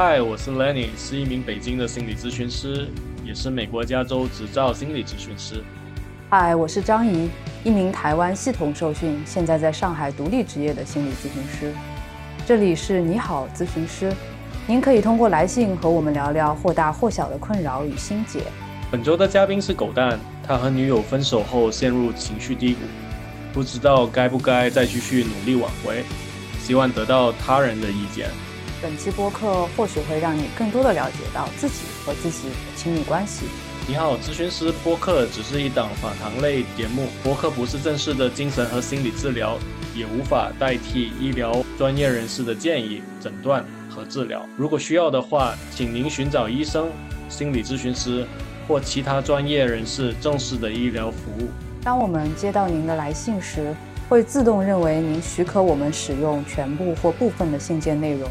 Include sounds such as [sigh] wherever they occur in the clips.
嗨，我是 Lenny，是一名北京的心理咨询师，也是美国加州执照心理咨询师。嗨，我是张怡，一名台湾系统受训，现在在上海独立职业的心理咨询师。这里是你好咨询师，您可以通过来信和我们聊聊或大或小的困扰与心结。本周的嘉宾是狗蛋，他和女友分手后陷入情绪低谷，不知道该不该再继续努力挽回，希望得到他人的意见。本期播客或许会让你更多的了解到自己和自己的亲密关系。你好，咨询师播客只是一档访谈类节目，播客不是正式的精神和心理治疗。也无法代替医疗专业人士的建议、诊断和治疗。如果需要的话，请您寻找医生、心理咨询师或其他专业人士正式的医疗服务。当我们接到您的来信时，会自动认为您许可我们使用全部或部分的信件内容，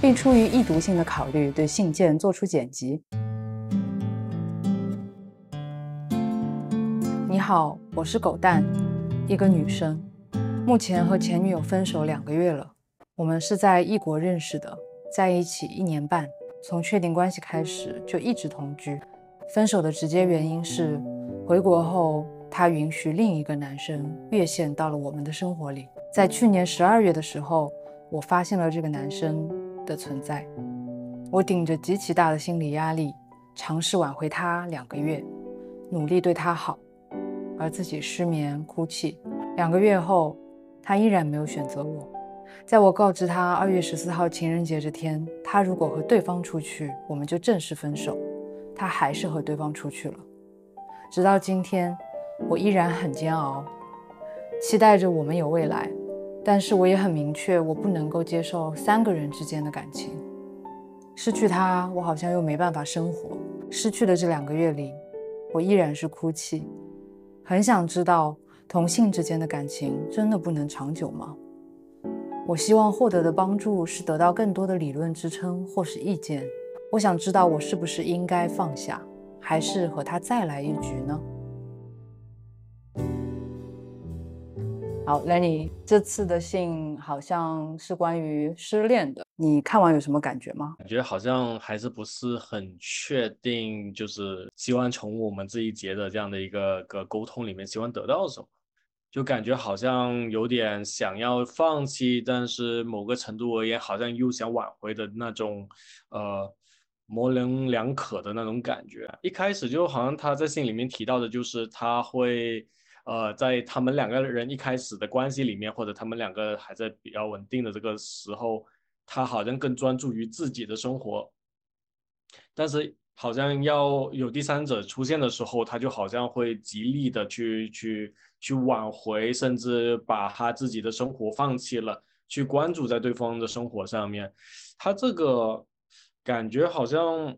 并出于易读性的考虑，对信件做出剪辑。你好，我是狗蛋，一个女生。目前和前女友分手两个月了，我们是在异国认识的，在一起一年半，从确定关系开始就一直同居。分手的直接原因是，回国后他允许另一个男生越线到了我们的生活里。在去年十二月的时候，我发现了这个男生的存在，我顶着极其大的心理压力，尝试挽回他两个月，努力对他好，而自己失眠哭泣。两个月后。他依然没有选择我。在我告知他二月十四号情人节这天，他如果和对方出去，我们就正式分手。他还是和对方出去了。直到今天，我依然很煎熬，期待着我们有未来。但是我也很明确，我不能够接受三个人之间的感情。失去他，我好像又没办法生活。失去的这两个月里，我依然是哭泣，很想知道。同性之间的感情真的不能长久吗？我希望获得的帮助是得到更多的理论支撑或是意见。我想知道我是不是应该放下，还是和他再来一局呢？好，Lenny，这次的信好像是关于失恋的，你看完有什么感觉吗？感觉好像还是不是很确定，就是希望从我们这一节的这样的一个个沟通里面，希望得到什么。就感觉好像有点想要放弃，但是某个程度而言，好像又想挽回的那种，呃，模棱两可的那种感觉。一开始就好像他在信里面提到的，就是他会，呃，在他们两个人一开始的关系里面，或者他们两个还在比较稳定的这个时候，他好像更专注于自己的生活，但是。好像要有第三者出现的时候，他就好像会极力的去去去挽回，甚至把他自己的生活放弃了，去关注在对方的生活上面。他这个感觉好像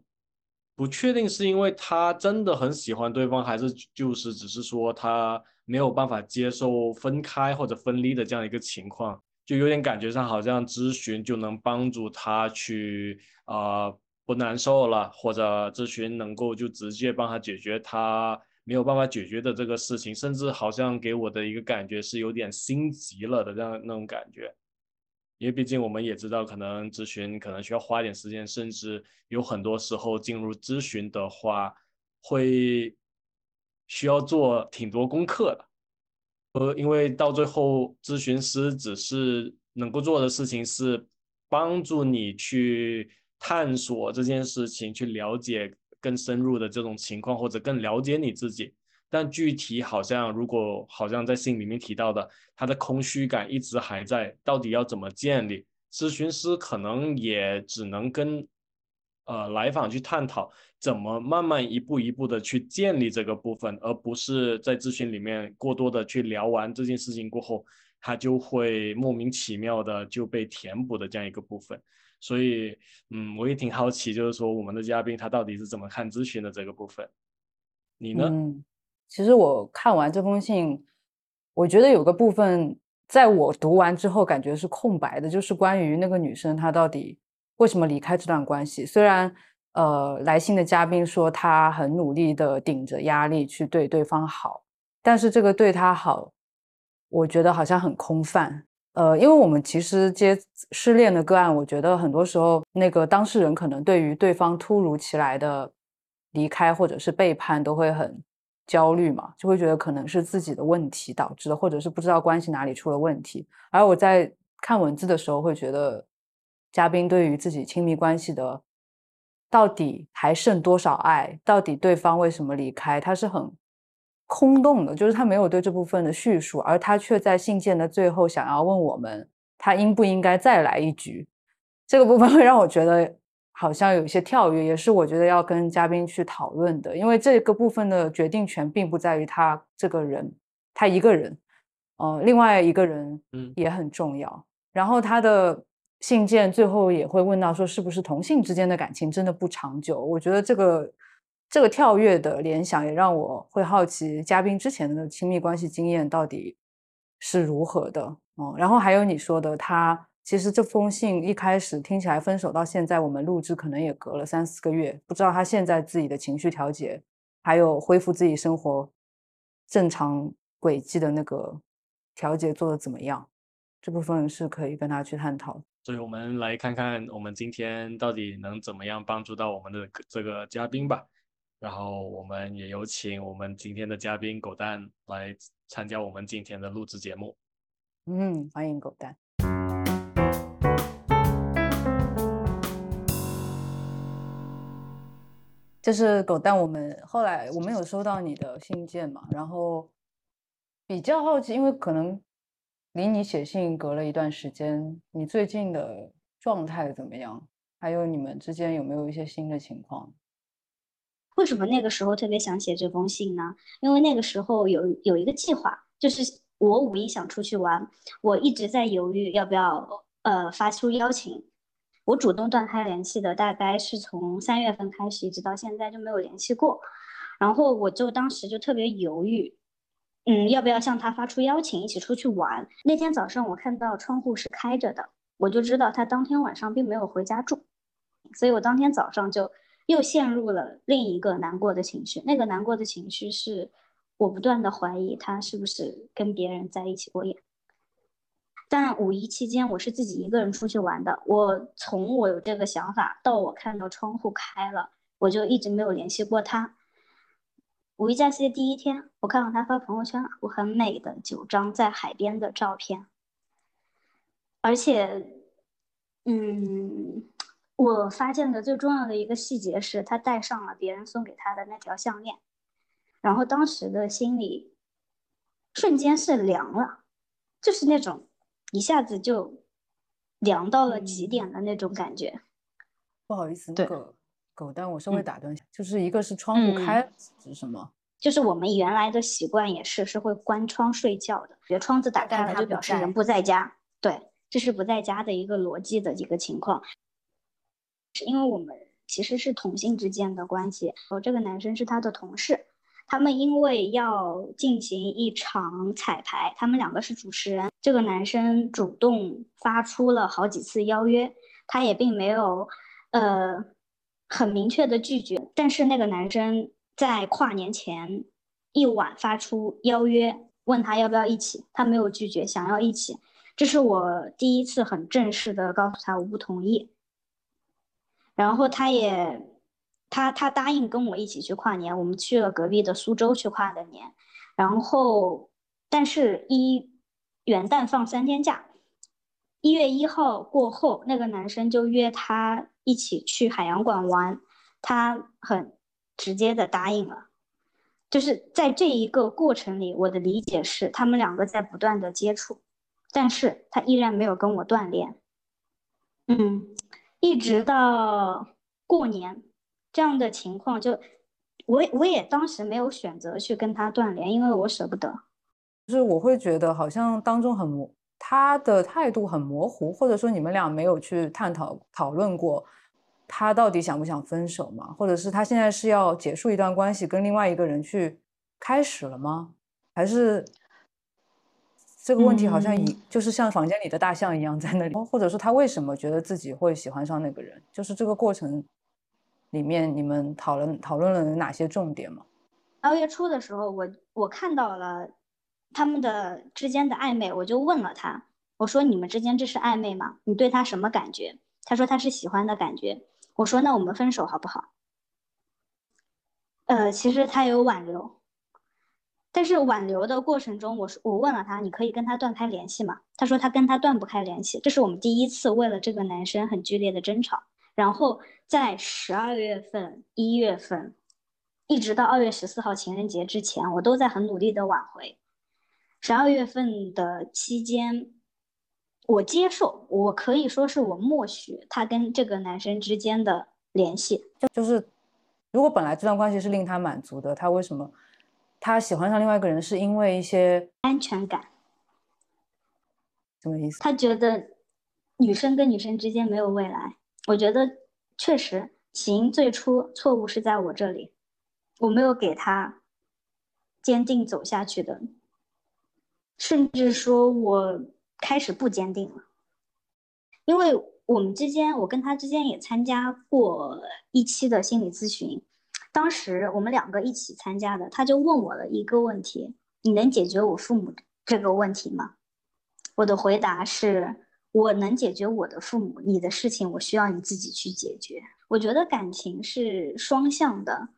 不确定，是因为他真的很喜欢对方，还是就是只是说他没有办法接受分开或者分离的这样一个情况，就有点感觉上好像咨询就能帮助他去啊。不难受了，或者咨询能够就直接帮他解决他没有办法解决的这个事情，甚至好像给我的一个感觉是有点心急了的这样那种感觉。因为毕竟我们也知道，可能咨询可能需要花点时间，甚至有很多时候进入咨询的话，会需要做挺多功课的。呃，因为到最后，咨询师只是能够做的事情是帮助你去。探索这件事情，去了解更深入的这种情况，或者更了解你自己。但具体好像，如果好像在信里面提到的，他的空虚感一直还在，到底要怎么建立？咨询师可能也只能跟呃来访去探讨，怎么慢慢一步一步的去建立这个部分，而不是在咨询里面过多的去聊完这件事情过后，他就会莫名其妙的就被填补的这样一个部分。所以，嗯，我也挺好奇，就是说我们的嘉宾他到底是怎么看咨询的这个部分？你呢？嗯，其实我看完这封信，我觉得有个部分在我读完之后感觉是空白的，就是关于那个女生她到底为什么离开这段关系。虽然，呃，来信的嘉宾说他很努力的顶着压力去对对方好，但是这个对他好，我觉得好像很空泛。呃，因为我们其实接失恋的个案，我觉得很多时候那个当事人可能对于对方突如其来的离开或者是背叛都会很焦虑嘛，就会觉得可能是自己的问题导致的，或者是不知道关系哪里出了问题。而我在看文字的时候，会觉得嘉宾对于自己亲密关系的到底还剩多少爱，到底对方为什么离开，他是很。空洞的，就是他没有对这部分的叙述，而他却在信件的最后想要问我们，他应不应该再来一局？这个部分会让我觉得好像有一些跳跃，也是我觉得要跟嘉宾去讨论的，因为这个部分的决定权并不在于他这个人，他一个人，呃，另外一个人，嗯，也很重要。然后他的信件最后也会问到说，是不是同性之间的感情真的不长久？我觉得这个。这个跳跃的联想也让我会好奇，嘉宾之前的亲密关系经验到底是如何的哦。然后还有你说的，他其实这封信一开始听起来分手到现在，我们录制可能也隔了三四个月，不知道他现在自己的情绪调节，还有恢复自己生活正常轨迹的那个调节做的怎么样？这部分是可以跟他去探讨。所以我们来看看，我们今天到底能怎么样帮助到我们的这个嘉宾吧。然后我们也有请我们今天的嘉宾狗蛋来参加我们今天的录制节目。嗯，欢迎狗蛋。就是狗蛋，我们后来我们有收到你的信件嘛？然后比较好奇，因为可能离你写信隔了一段时间，你最近的状态怎么样？还有你们之间有没有一些新的情况？为什么那个时候特别想写这封信呢？因为那个时候有有一个计划，就是我五一想出去玩，我一直在犹豫要不要呃发出邀请。我主动断开联系的，大概是从三月份开始，一直到现在就没有联系过。然后我就当时就特别犹豫，嗯，要不要向他发出邀请，一起出去玩？那天早上我看到窗户是开着的，我就知道他当天晚上并没有回家住，所以我当天早上就。又陷入了另一个难过的情绪，那个难过的情绪是我不断的怀疑他是不是跟别人在一起过夜。但五一期间我是自己一个人出去玩的，我从我有这个想法到我看到窗户开了，我就一直没有联系过他。五一假期的第一天，我看到他发朋友圈，我很美的九张在海边的照片，而且，嗯。我发现的最重要的一个细节是，他戴上了别人送给他的那条项链，然后当时的心里瞬间是凉了，就是那种一下子就凉到了极点的那种感觉。不好意思，那个狗蛋，我稍微打断一下，就是一个是窗户开是什么？就是我们原来的习惯也是是会关窗睡觉的，觉得窗子打开了就表示人不在家。对，这是不在家的一个逻辑的一个情况。是因为我们其实是同性之间的关系，我这个男生是他的同事，他们因为要进行一场彩排，他们两个是主持人，这个男生主动发出了好几次邀约，他也并没有，呃，很明确的拒绝，但是那个男生在跨年前一晚发出邀约，问他要不要一起，他没有拒绝，想要一起，这是我第一次很正式的告诉他我不同意。然后他也，他他答应跟我一起去跨年，我们去了隔壁的苏州去跨的年。然后，但是一元旦放三天假，一月一号过后，那个男生就约他一起去海洋馆玩，他很直接的答应了。就是在这一个过程里，我的理解是他们两个在不断的接触，但是他依然没有跟我断联。嗯。一直到过年这样的情况，就我我也当时没有选择去跟他断联，因为我舍不得。就是我会觉得好像当中很模，他的态度很模糊，或者说你们俩没有去探讨讨论过他到底想不想分手嘛？或者是他现在是要结束一段关系，跟另外一个人去开始了吗？还是？这个问题好像一就是像房间里的大象一样在那里，或者说他为什么觉得自己会喜欢上那个人？就是这个过程里面，你们讨论讨论了哪些重点吗？二月初的时候，我我看到了他们的之间的暧昧，我就问了他，我说你们之间这是暧昧吗？你对他什么感觉？他说他是喜欢的感觉。我说那我们分手好不好？呃，其实他有挽留，但是挽留的过程中，我说我问了他，你可以跟他断开联系吗？他说他跟他断不开联系。这是我们第一次为了这个男生很剧烈的争吵。然后在十二月份、一月份，一直到二月十四号情人节之前，我都在很努力的挽回。十二月份的期间，我接受，我可以说是我默许他跟这个男生之间的联系。就就是，如果本来这段关系是令他满足的，他为什么他喜欢上另外一个人，是因为一些安全感？什么意思？他觉得女生跟女生之间没有未来。我觉得确实，起因最初错误是在我这里，我没有给他坚定走下去的，甚至说我开始不坚定了，因为我们之间，我跟他之间也参加过一期的心理咨询，当时我们两个一起参加的，他就问我了一个问题：你能解决我父母这个问题吗？我的回答是。我能解决我的父母，你的事情我需要你自己去解决。我觉得感情是双向的，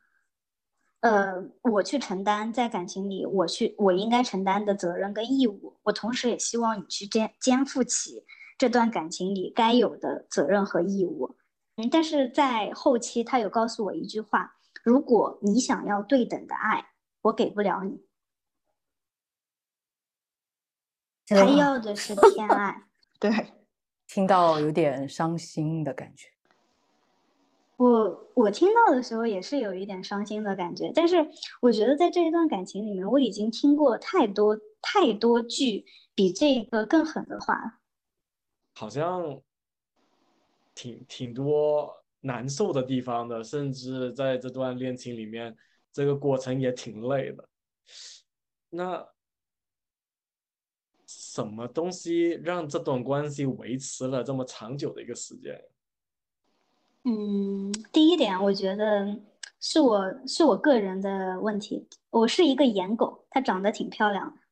呃，我去承担在感情里我去我应该承担的责任跟义务，我同时也希望你去肩肩负起这段感情里该有的责任和义务。嗯，但是在后期他有告诉我一句话：如果你想要对等的爱，我给不了你，[laughs] 他要的是偏爱。[laughs] 对，听到有点伤心的感觉。我我听到的时候也是有一点伤心的感觉，但是我觉得在这一段感情里面，我已经听过太多太多句比这个更狠的话，好像挺挺多难受的地方的，甚至在这段恋情里面，这个过程也挺累的。那。什么东西让这段关系维持了这么长久的一个时间？嗯，第一点，我觉得是我是我个人的问题。我是一个颜狗，她长得挺漂亮的。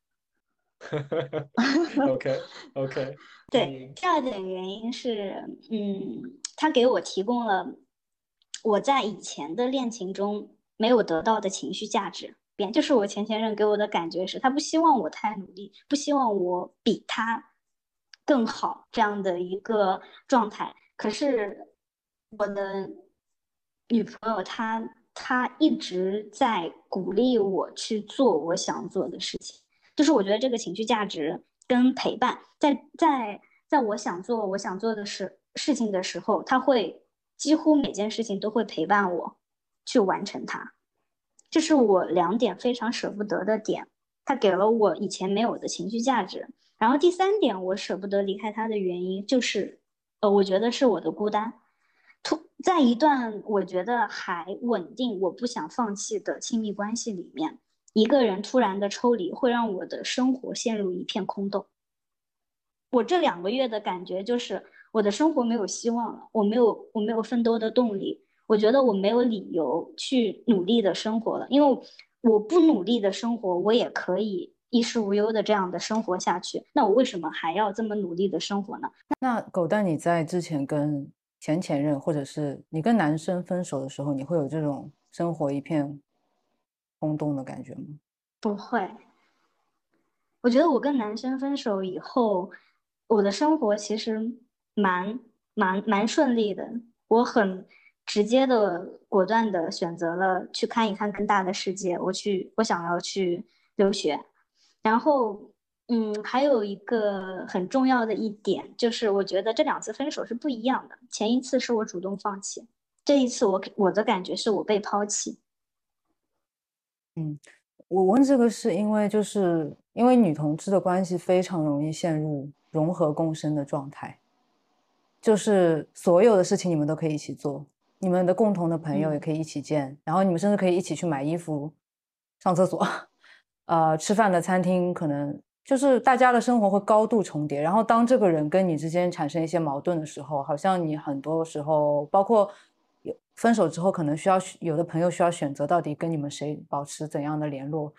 OK [laughs] OK。[laughs] 对，第二点原因是，嗯，他给我提供了我在以前的恋情中没有得到的情绪价值。变就是我前前任给我的感觉是，他不希望我太努力，不希望我比他更好这样的一个状态。可是我的女朋友她她一直在鼓励我去做我想做的事情，就是我觉得这个情绪价值跟陪伴，在在在我想做我想做的事事情的时候，他会几乎每件事情都会陪伴我去完成它。这是我两点非常舍不得的点，他给了我以前没有的情绪价值。然后第三点，我舍不得离开他的原因就是，呃，我觉得是我的孤单。突在一段我觉得还稳定、我不想放弃的亲密关系里面，一个人突然的抽离，会让我的生活陷入一片空洞。我这两个月的感觉就是，我的生活没有希望了，我没有我没有奋斗的动力。我觉得我没有理由去努力的生活了，因为我不努力的生活，我也可以衣食无忧的这样的生活下去。那我为什么还要这么努力的生活呢？那狗蛋，你在之前跟前前任，或者是你跟男生分手的时候，你会有这种生活一片空洞的感觉吗？不会。我觉得我跟男生分手以后，我的生活其实蛮蛮蛮顺利的，我很。直接的、果断的选择了去看一看更大的世界。我去，我想要去留学。然后，嗯，还有一个很重要的一点就是，我觉得这两次分手是不一样的。前一次是我主动放弃，这一次我我的感觉是我被抛弃。嗯，我问这个是因为，就是因为女同志的关系非常容易陷入融合共生的状态，就是所有的事情你们都可以一起做。你们的共同的朋友也可以一起见，然后你们甚至可以一起去买衣服、上厕所，[laughs] 呃，吃饭的餐厅可能就是大家的生活会高度重叠。然后当这个人跟你之间产生一些矛盾的时候，好像你很多时候，包括有分手之后，可能需要有的朋友需要选择到底跟你们谁保持怎样的联络，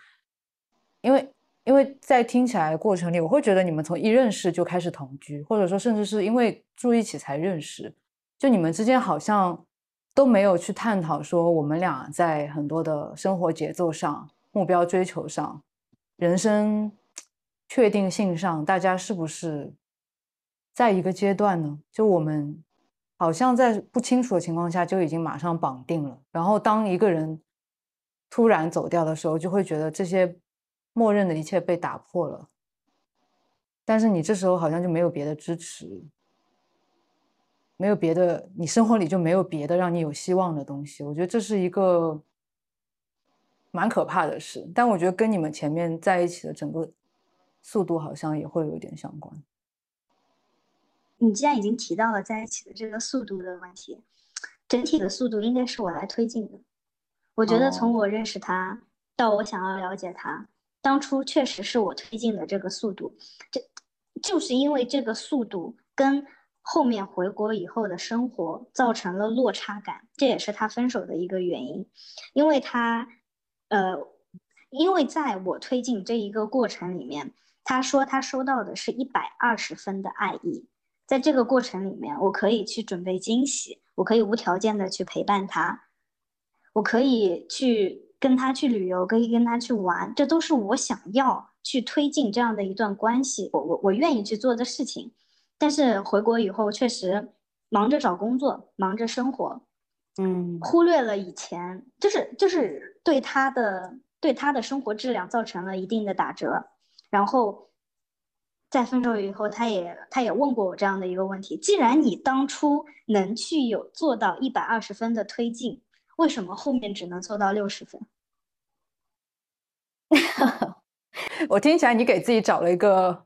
因为因为在听起来过程里，我会觉得你们从一认识就开始同居，或者说甚至是因为住一起才认识，就你们之间好像都没有去探讨说我们俩在很多的生活节奏上、目标追求上、人生确定性上，大家是不是在一个阶段呢？就我们好像在不清楚的情况下就已经马上绑定了，然后当一个人突然走掉的时候，就会觉得这些。默认的一切被打破了，但是你这时候好像就没有别的支持，没有别的，你生活里就没有别的让你有希望的东西。我觉得这是一个蛮可怕的事，但我觉得跟你们前面在一起的整个速度好像也会有点相关。你既然已经提到了在一起的这个速度的问题，整体的速度应该是我来推进的。我觉得从我认识他到我想要了解他。当初确实是我推进的这个速度，这就是因为这个速度跟后面回国以后的生活造成了落差感，这也是他分手的一个原因。因为他，呃，因为在我推进这一个过程里面，他说他收到的是一百二十分的爱意，在这个过程里面，我可以去准备惊喜，我可以无条件的去陪伴他，我可以去。跟他去旅游，可以跟他去玩，这都是我想要去推进这样的一段关系，我我我愿意去做的事情。但是回国以后，确实忙着找工作，忙着生活，嗯，忽略了以前，就是就是对他的对他的生活质量造成了一定的打折。然后在分手以后，他也他也问过我这样的一个问题：既然你当初能去有做到一百二十分的推进。为什么后面只能做到六十分？[laughs] 我听起来你给自己找了一个，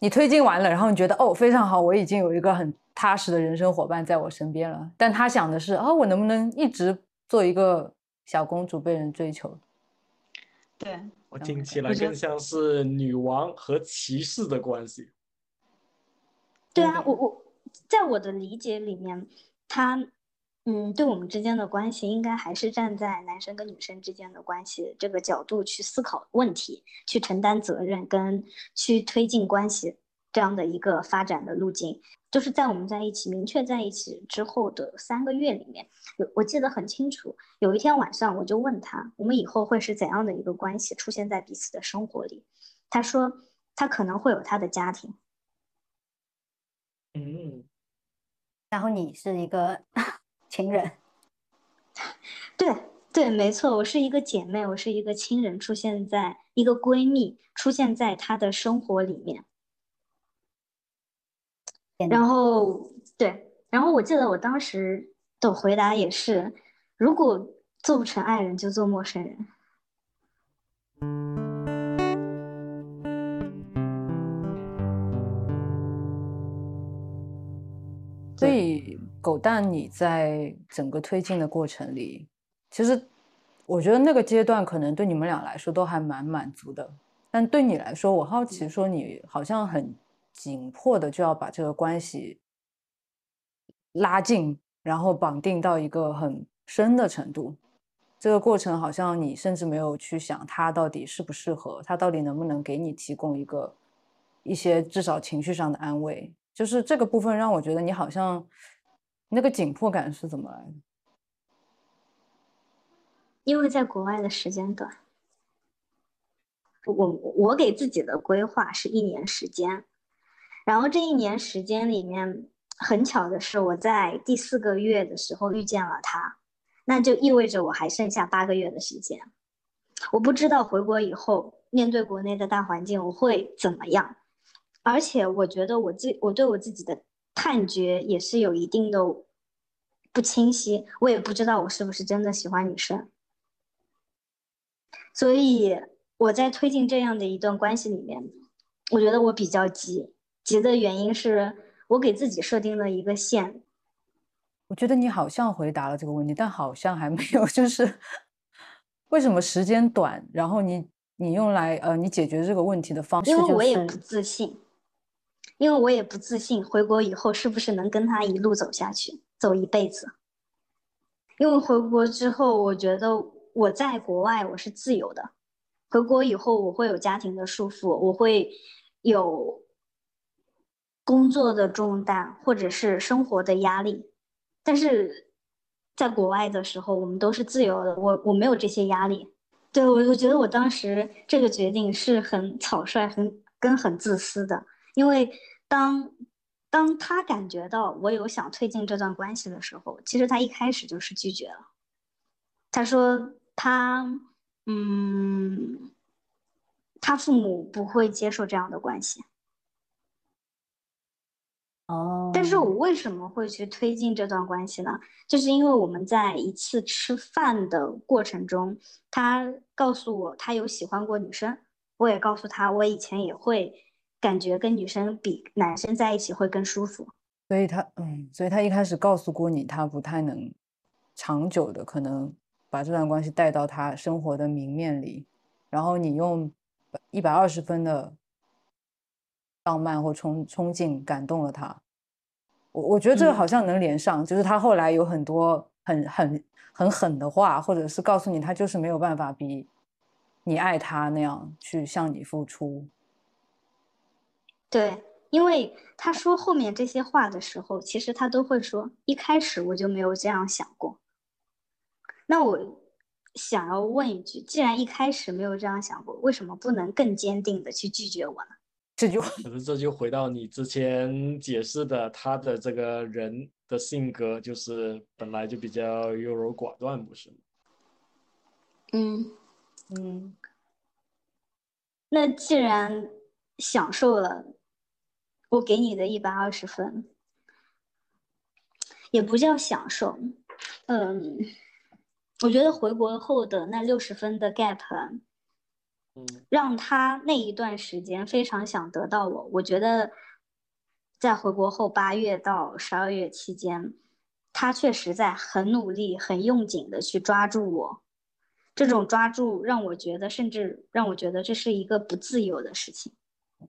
你推进完了，然后你觉得哦非常好，我已经有一个很踏实的人生伙伴在我身边了。但他想的是啊，我能不能一直做一个小公主被人追求？对我听起来更像是女王和骑士的关系。对啊，我我在我的理解里面，他。嗯，对我们之间的关系，应该还是站在男生跟女生之间的关系这个角度去思考问题，去承担责任，跟去推进关系这样的一个发展的路径。就是在我们在一起明确在一起之后的三个月里面，有我记得很清楚。有一天晚上，我就问他，我们以后会是怎样的一个关系出现在彼此的生活里？他说，他可能会有他的家庭。嗯，然后你是一个。[laughs] 情人，对对，没错，我是一个姐妹，我是一个亲人，出现在一个闺蜜，出现在她的生活里面。然后对，然后我记得我当时的回答也是：如果做不成爱人，就做陌生人。所以。狗蛋，你在整个推进的过程里，其实我觉得那个阶段可能对你们俩来说都还蛮满足的。但对你来说，我好奇说你好像很紧迫的就要把这个关系拉近，然后绑定到一个很深的程度。这个过程好像你甚至没有去想他到底适不适合，他到底能不能给你提供一个一些至少情绪上的安慰。就是这个部分让我觉得你好像。那个紧迫感是怎么来的？因为在国外的时间短，我我给自己的规划是一年时间，然后这一年时间里面，很巧的是我在第四个月的时候遇见了他，那就意味着我还剩下八个月的时间。我不知道回国以后面对国内的大环境我会怎么样，而且我觉得我自我对我自己的。判决也是有一定的不清晰，我也不知道我是不是真的喜欢女生，所以我在推进这样的一段关系里面，我觉得我比较急，急的原因是我给自己设定了一个线。我觉得你好像回答了这个问题，但好像还没有，[laughs] 就是为什么时间短，然后你你用来呃你解决这个问题的方式，因为我也不自信。因为我也不自信，回国以后是不是能跟他一路走下去，走一辈子。因为回国之后，我觉得我在国外我是自由的，回国以后我会有家庭的束缚，我会有工作的重担或者是生活的压力，但是在国外的时候我们都是自由的，我我没有这些压力。对我，我觉得我当时这个决定是很草率、很跟很自私的，因为当当他感觉到我有想推进这段关系的时候，其实他一开始就是拒绝了。他说他，嗯，他父母不会接受这样的关系。哦，但是我为什么会去推进这段关系呢？就是因为我们在一次吃饭的过程中，他告诉我他有喜欢过女生，我也告诉他我以前也会感觉跟女生比男生在一起会更舒服。所以他，嗯，所以他一开始告诉过你，他不太能长久的可能把这段关系带到他生活的明面里，然后你用一百二十分的。浪漫或冲冲劲感动了他，我我觉得这个好像能连上，就是他后来有很多很很很狠的话，或者是告诉你他就是没有办法比你爱他那样去向你付出。对，因为他说后面这些话的时候，其实他都会说一开始我就没有这样想过。那我想要问一句，既然一开始没有这样想过，为什么不能更坚定的去拒绝我呢？这就可是这就回到你之前解释的，他的这个人的性格就是本来就比较优柔寡断，不是吗？嗯嗯，那既然享受了我给你的一百二十分，也不叫享受，嗯，我觉得回国后的那六十分的 gap。让他那一段时间非常想得到我。我觉得，在回国后八月到十二月期间，他确实在很努力、很用紧的去抓住我。这种抓住让我觉得，甚至让我觉得这是一个不自由的事情。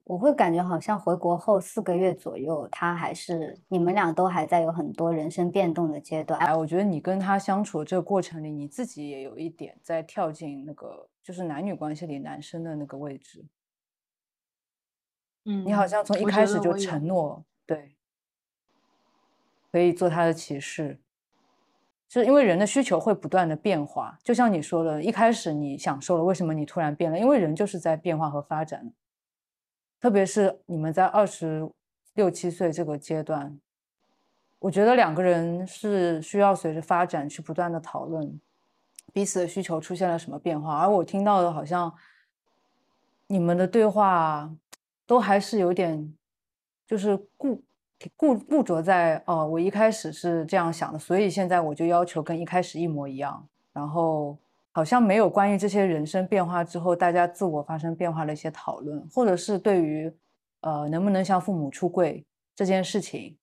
我会感觉好像回国后四个月左右，他还是你们俩都还在有很多人生变动的阶段。哎，我觉得你跟他相处这个过程里，你自己也有一点在跳进那个就是男女关系里男生的那个位置。嗯，你好像从一开始就承诺，对，可以做他的骑士，就是因为人的需求会不断的变化。就像你说的，一开始你享受了，为什么你突然变了？因为人就是在变化和发展。特别是你们在二十六七岁这个阶段，我觉得两个人是需要随着发展去不断的讨论彼此的需求出现了什么变化。而我听到的好像你们的对话都还是有点就是固固固着在哦，我一开始是这样想的，所以现在我就要求跟一开始一模一样，然后。好像没有关于这些人生变化之后大家自我发生变化的一些讨论，或者是对于，呃，能不能向父母出柜这件事情，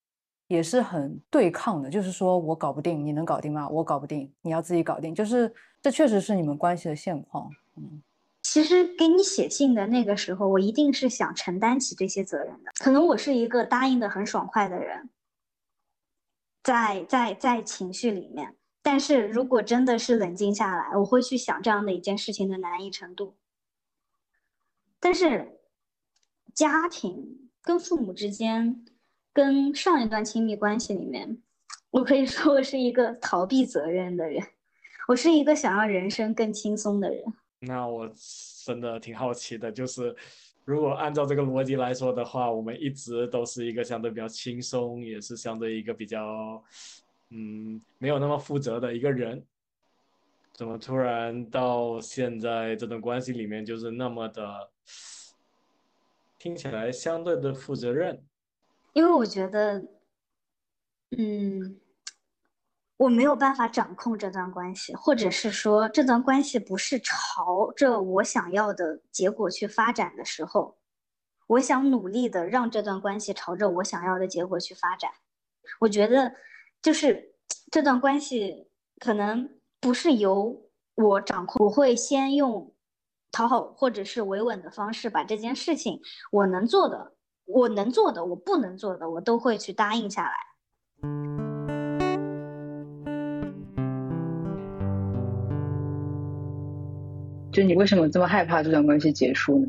也是很对抗的。就是说我搞不定，你能搞定吗？我搞不定，你要自己搞定。就是这确实是你们关系的现况。嗯，其实给你写信的那个时候，我一定是想承担起这些责任的。可能我是一个答应的很爽快的人，在在在情绪里面。但是如果真的是冷静下来，我会去想这样的一件事情的难易程度。但是，家庭跟父母之间，跟上一段亲密关系里面，我可以说我是一个逃避责任的人，我是一个想要人生更轻松的人。那我真的挺好奇的，就是如果按照这个逻辑来说的话，我们一直都是一个相对比较轻松，也是相对一个比较。嗯，没有那么负责的一个人，怎么突然到现在这段关系里面就是那么的，听起来相对的负责任？因为我觉得，嗯，我没有办法掌控这段关系，或者是说这段关系不是朝着我想要的结果去发展的时候，我想努力的让这段关系朝着我想要的结果去发展。我觉得。就是这段关系可能不是由我掌控，我会先用讨好或者是维稳的方式把这件事情我能做的、我能做的、我不能做的，我都会去答应下来。就你为什么这么害怕这段关系结束呢？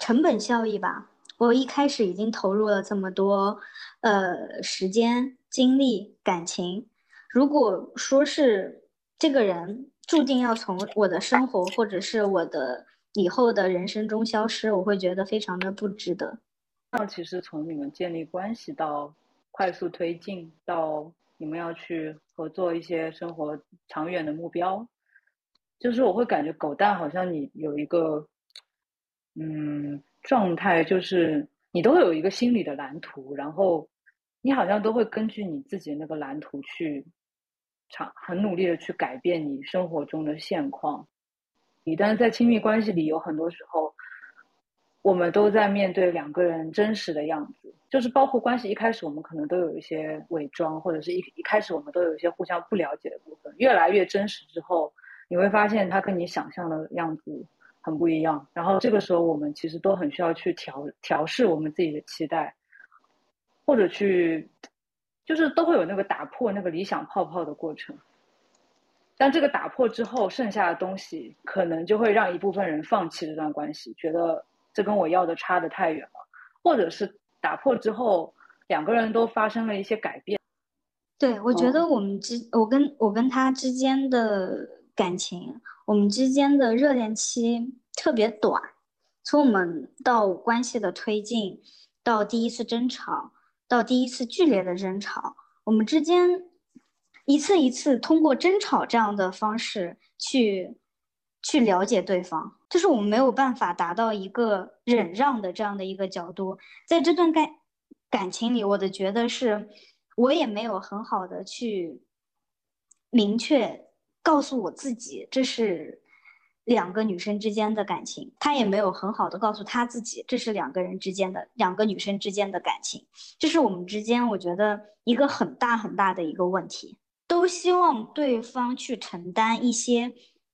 成本效益吧。我一开始已经投入了这么多，呃，时间、经历、感情。如果说是这个人注定要从我的生活或者是我的以后的人生中消失，我会觉得非常的不值得。那其实从你们建立关系到快速推进，到你们要去合作一些生活长远的目标，就是我会感觉狗蛋好像你有一个，嗯，状态，就是你都有一个心理的蓝图，然后你好像都会根据你自己的那个蓝图去尝很努力的去改变你生活中的现况。你但是在亲密关系里，有很多时候。我们都在面对两个人真实的样子，就是包括关系一开始，我们可能都有一些伪装，或者是一一开始我们都有一些互相不了解的部分。越来越真实之后，你会发现他跟你想象的样子很不一样。然后这个时候，我们其实都很需要去调调试我们自己的期待，或者去，就是都会有那个打破那个理想泡泡的过程。但这个打破之后，剩下的东西可能就会让一部分人放弃这段关系，觉得。这跟我要的差的太远了，或者是打破之后，两个人都发生了一些改变。对，我觉得我们之我跟我跟他之间的感情，我们之间的热恋期特别短，从我们到关系的推进，到第一次争吵，到第一次剧烈的争吵，我们之间一次一次通过争吵这样的方式去。去了解对方，就是我们没有办法达到一个忍让的这样的一个角度。在这段感感情里，我的觉得是，我也没有很好的去明确告诉我自己，这是两个女生之间的感情。他也没有很好的告诉他自己，这是两个人之间的两个女生之间的感情。这是我们之间，我觉得一个很大很大的一个问题，都希望对方去承担一些。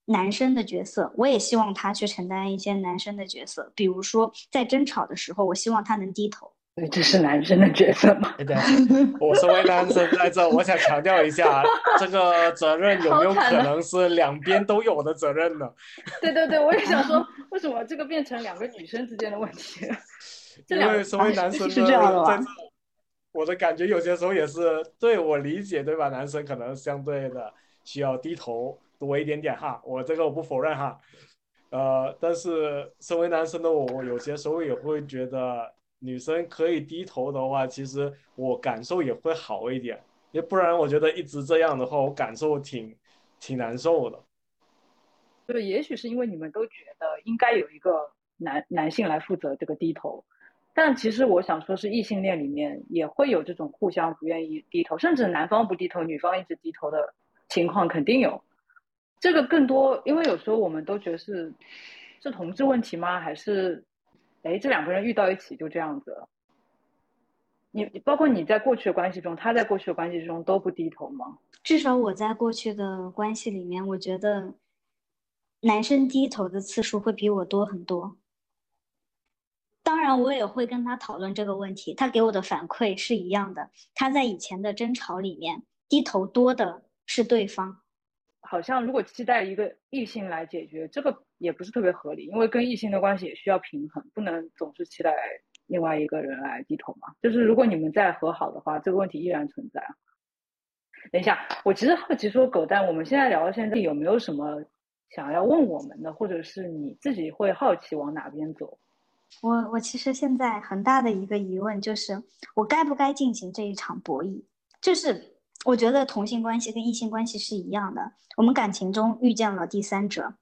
男生的角色，我也希望他去承担一些男生的角色，比如说在争吵的时候，我希望他能低头。对，这是男生的角色吗？对，我身为男生在这，我想强调一下，这个责任有没有可能是两边都有的责任呢？[laughs] 对对对，我也想说，为什么这个变成两个女生之间的问题？因为身为男生是这样的吧？我的感觉有些时候也是，对我理解，对吧？男生可能相对的需要低头。多一点点哈，我这个我不否认哈，呃，但是身为男生的我，我有些时候也会觉得女生可以低头的话，其实我感受也会好一点，要不然我觉得一直这样的话，我感受挺挺难受的。就是也许是因为你们都觉得应该有一个男男性来负责这个低头，但其实我想说，是异性恋里面也会有这种互相不愿意低头，甚至男方不低头，女方一直低头的情况肯定有。这个更多，因为有时候我们都觉得是是同志问题吗？还是哎，这两个人遇到一起就这样子了？你包括你在过去的关系中，他在过去的关系中都不低头吗？至少我在过去的关系里面，我觉得男生低头的次数会比我多很多。当然，我也会跟他讨论这个问题，他给我的反馈是一样的。他在以前的争吵里面，低头多的是对方。好像如果期待一个异性来解决这个也不是特别合理，因为跟异性的关系也需要平衡，不能总是期待另外一个人来低头嘛。就是如果你们再和好的话，这个问题依然存在。等一下，我其实好奇说，狗蛋，我们现在聊到现在有没有什么想要问我们的，或者是你自己会好奇往哪边走？我我其实现在很大的一个疑问就是，我该不该进行这一场博弈？就是。我觉得同性关系跟异性关系是一样的，我们感情中遇见了第三者，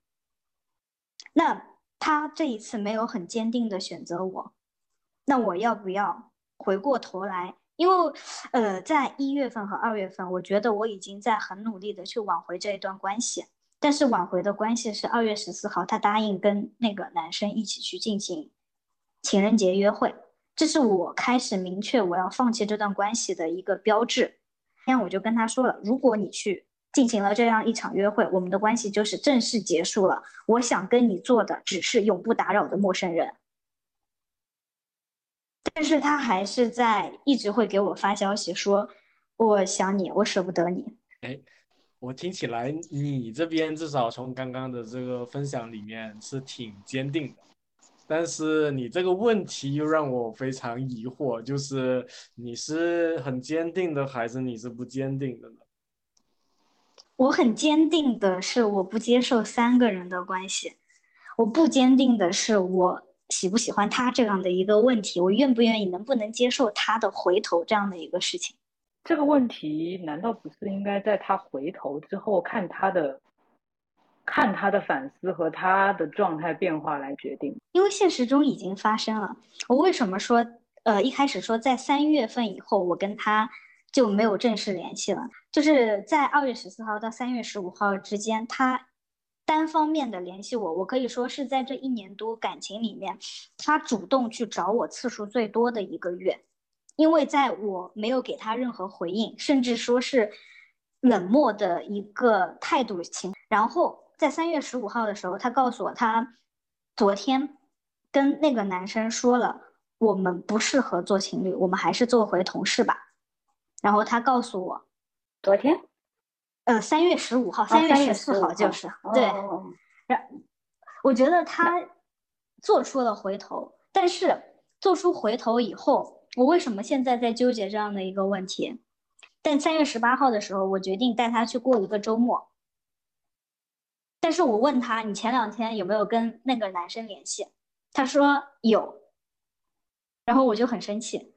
那他这一次没有很坚定的选择我，那我要不要回过头来？因为，呃，在一月份和二月份，我觉得我已经在很努力的去挽回这一段关系，但是挽回的关系是二月十四号，他答应跟那个男生一起去进行情人节约会，这是我开始明确我要放弃这段关系的一个标志。那我就跟他说了，如果你去进行了这样一场约会，我们的关系就是正式结束了。我想跟你做的只是永不打扰的陌生人。但是他还是在一直会给我发消息说，我想你，我舍不得你。哎，我听起来你这边至少从刚刚的这个分享里面是挺坚定的，但是你这个问题又让我非常疑惑，就是你是很坚定的还是你是不坚定的呢？我很坚定的是我不接受三个人的关系，我不坚定的是我喜不喜欢他这样的一个问题，我愿不愿意能不能接受他的回头这样的一个事情。这个问题难道不是应该在他回头之后看他的，看他的反思和他的状态变化来决定？因为现实中已经发生了。我为什么说，呃，一开始说在三月份以后我跟他就没有正式联系了？就是在二月十四号到三月十五号之间，他单方面的联系我，我可以说是在这一年多感情里面，他主动去找我次数最多的一个月。因为在我没有给他任何回应，甚至说是冷漠的一个态度情，然后在三月十五号的时候，他告诉我他昨天跟那个男生说了，我们不适合做情侣，我们还是做回同事吧。然后他告诉我，昨天，呃，三月十五号，三月十四号就是对。然，我觉得他做出了回头，但是做出回头以后。我为什么现在在纠结这样的一个问题？但三月十八号的时候，我决定带他去过一个周末。但是我问他，你前两天有没有跟那个男生联系？他说有。然后我就很生气。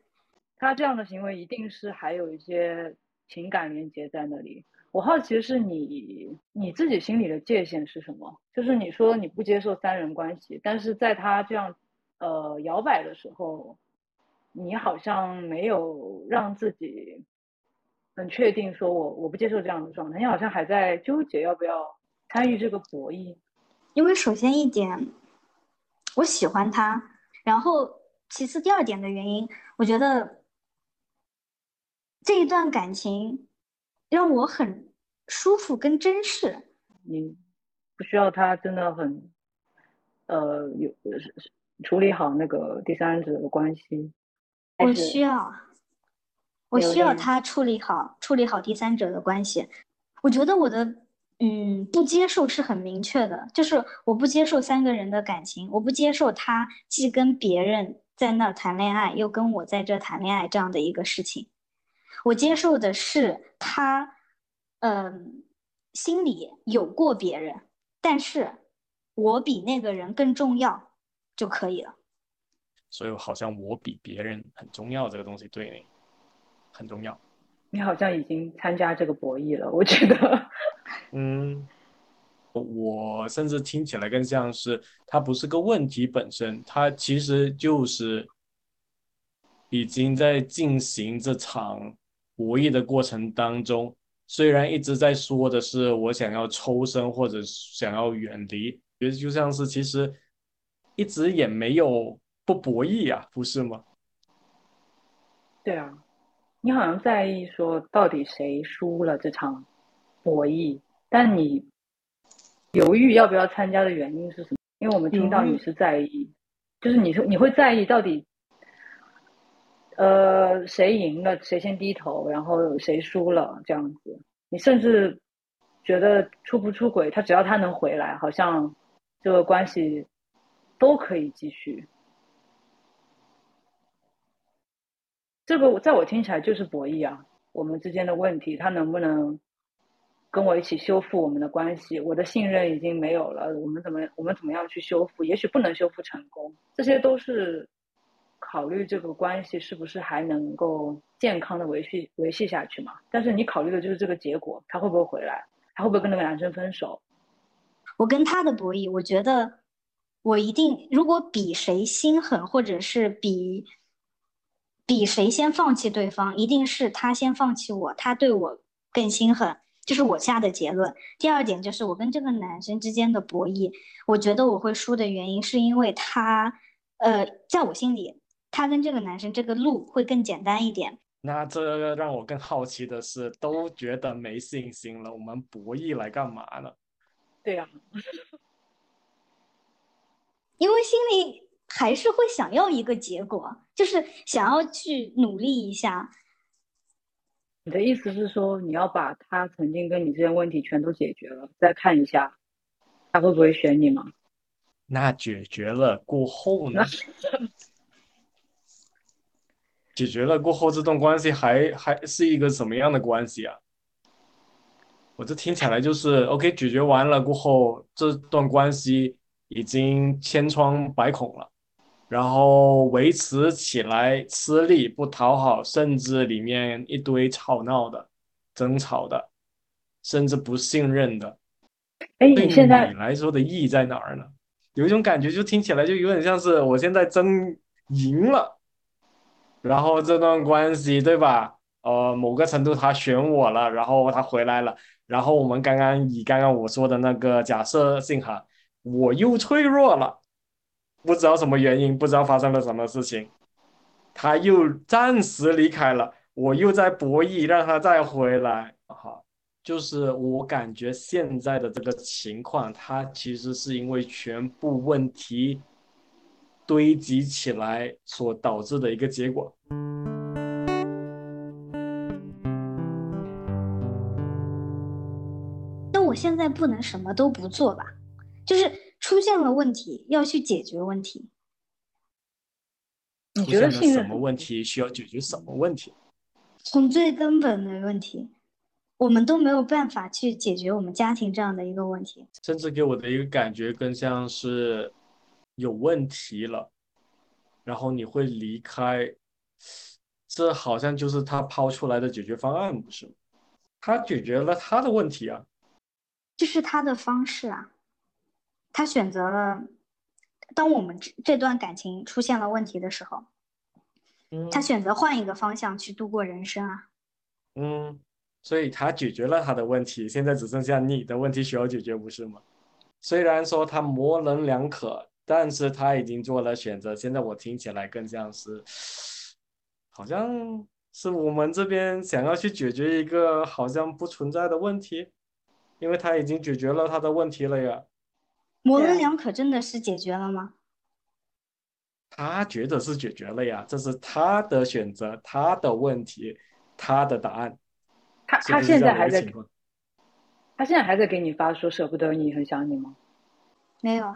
他这样的行为一定是还有一些情感连接在那里。我好奇的是你你自己心里的界限是什么？就是你说你不接受三人关系，但是在他这样呃摇摆的时候。你好像没有让自己很确定，说我我不接受这样的状态。你好像还在纠结要不要参与这个博弈。因为首先一点，我喜欢他，然后其次第二点的原因，我觉得这一段感情让我很舒服跟珍视。你不需要他真的很呃有处理好那个第三者的关系。我需要，我需要他处理好处理好第三者的关系。我觉得我的嗯不接受是很明确的，就是我不接受三个人的感情，我不接受他既跟别人在那儿谈恋爱，又跟我在这谈恋爱这样的一个事情。我接受的是他，嗯，心里有过别人，但是我比那个人更重要就可以了。所以好像我比别人很重要，这个东西对你很重要。你好像已经参加这个博弈了，我觉得。[laughs] 嗯，我甚至听起来更像是它不是个问题本身，它其实就是已经在进行这场博弈的过程当中。虽然一直在说的是我想要抽身或者想要远离，觉得就像是其实一直也没有。不博弈啊，不是吗？对啊，你好像在意说到底谁输了这场博弈，但你犹豫要不要参加的原因是什么？因为我们听到你是在意，就是你说你会在意到底，呃，谁赢了，谁先低头，然后谁输了这样子。你甚至觉得出不出轨，他只要他能回来，好像这个关系都可以继续。这个在我听起来就是博弈啊，我们之间的问题，他能不能跟我一起修复我们的关系？我的信任已经没有了，我们怎么我们怎么样去修复？也许不能修复成功，这些都是考虑这个关系是不是还能够健康的维系维系下去嘛？但是你考虑的就是这个结果，他会不会回来？他会不会跟那个男生分手？我跟他的博弈，我觉得我一定，如果比谁心狠，或者是比。比谁先放弃对方，一定是他先放弃我，他对我更心狠，这是我下的结论。第二点就是我跟这个男生之间的博弈，我觉得我会输的原因是因为他，呃，在我心里，他跟这个男生这个路会更简单一点。那这让我更好奇的是，都觉得没信心了，我们博弈来干嘛呢？对呀，[laughs] 因为心里。还是会想要一个结果，就是想要去努力一下。你的意思是说，你要把他曾经跟你这些问题全都解决了，再看一下他会不会选你吗？那解决了过后呢？[laughs] 解决了过后，这段关系还还是一个什么样的关系啊？我这听起来就是 OK，解决完了过后，这段关系已经千疮百孔了，然后维持起来吃力不讨好，甚至里面一堆吵闹的、争吵的，甚至不信任的。哎，你现在来说的意义在哪儿呢？有一种感觉，就听起来就有点像是我现在争赢了，然后这段关系对吧？呃，某个程度他选我了，然后他回来了，然后我们刚刚以刚刚我说的那个假设性哈，我又脆弱了，不知道什么原因，不知道发生了什么事情，他又暂时离开了，我又在博弈让他再回来，哈，就是我感觉现在的这个情况，他其实是因为全部问题堆积起来所导致的一个结果。那我现在不能什么都不做吧？就是出现了问题，要去解决问题。你觉得什么问题需要解决什么问题？从最根本的问题，我们都没有办法去解决我们家庭这样的一个问题。甚至给我的一个感觉更像是有问题了，然后你会离开，这好像就是他抛出来的解决方案，不是吗？他解决了他的问题啊。这是他的方式啊，他选择了。当我们这这段感情出现了问题的时候，他选择换一个方向去度过人生啊。嗯，所以他解决了他的问题，现在只剩下你的问题需要解决，不是吗？虽然说他模棱两可，但是他已经做了选择。现在我听起来更像是，好像是我们这边想要去解决一个好像不存在的问题。因为他已经解决了他的问题了呀，模棱两可真的是解决了吗？他觉得是解决了呀，这是他的选择，他的问题，他的答案。他他现在还在，他现在还在给你发说舍不得你，很想你吗？没有，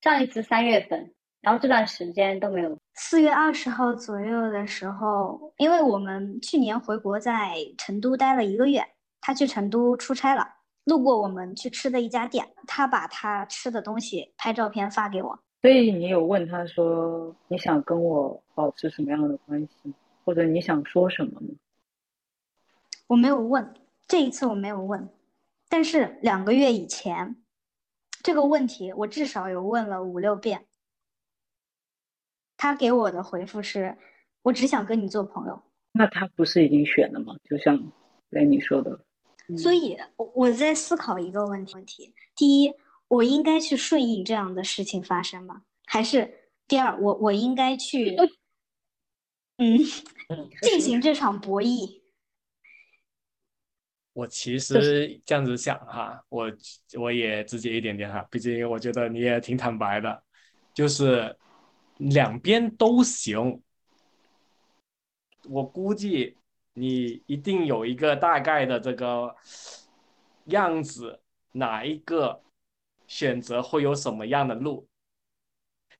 上一次三月份，然后这段时间都没有。四月二十号左右的时候，因为我们去年回国在成都待了一个月。他去成都出差了，路过我们去吃的一家店，他把他吃的东西拍照片发给我。所以你有问他说你想跟我保持什么样的关系，或者你想说什么吗？我没有问，这一次我没有问，但是两个月以前，这个问题我至少有问了五六遍。他给我的回复是：我只想跟你做朋友。那他不是已经选了吗？就像雷你说的。所以，我我在思考一个问题：问题第一，我应该去顺应这样的事情发生吗？还是第二，我我应该去，嗯，进行这场博弈？我其实这样子想哈，我我也直接一点点哈，毕竟我觉得你也挺坦白的，就是两边都行。我估计。你一定有一个大概的这个样子，哪一个选择会有什么样的路？